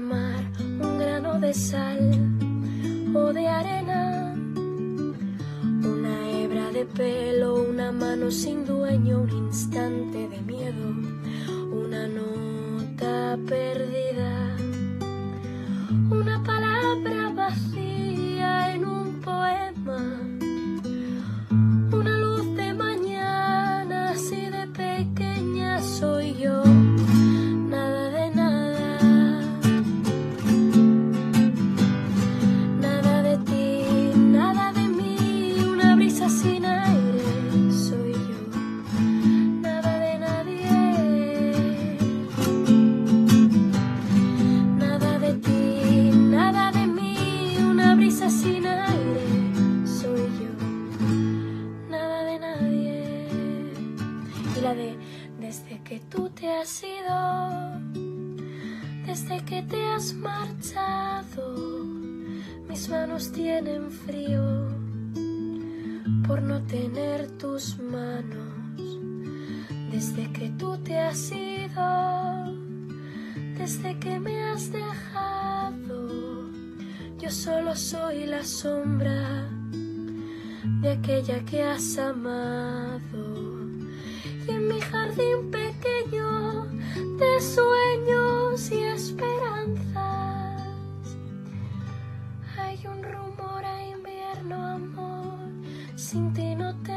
mar un grano de sal o de arena, una hebra de pelo, una mano sin dueño, un instante de miedo, una nota perdida. Desde que tú te has ido, desde que te has marchado, mis manos tienen frío por no tener tus manos. Desde que tú te has ido, desde que me has dejado, yo solo soy la sombra de aquella que has amado. Mi jardín pequeño de sueños y esperanzas hay un rumor a invierno, amor. Sin ti no te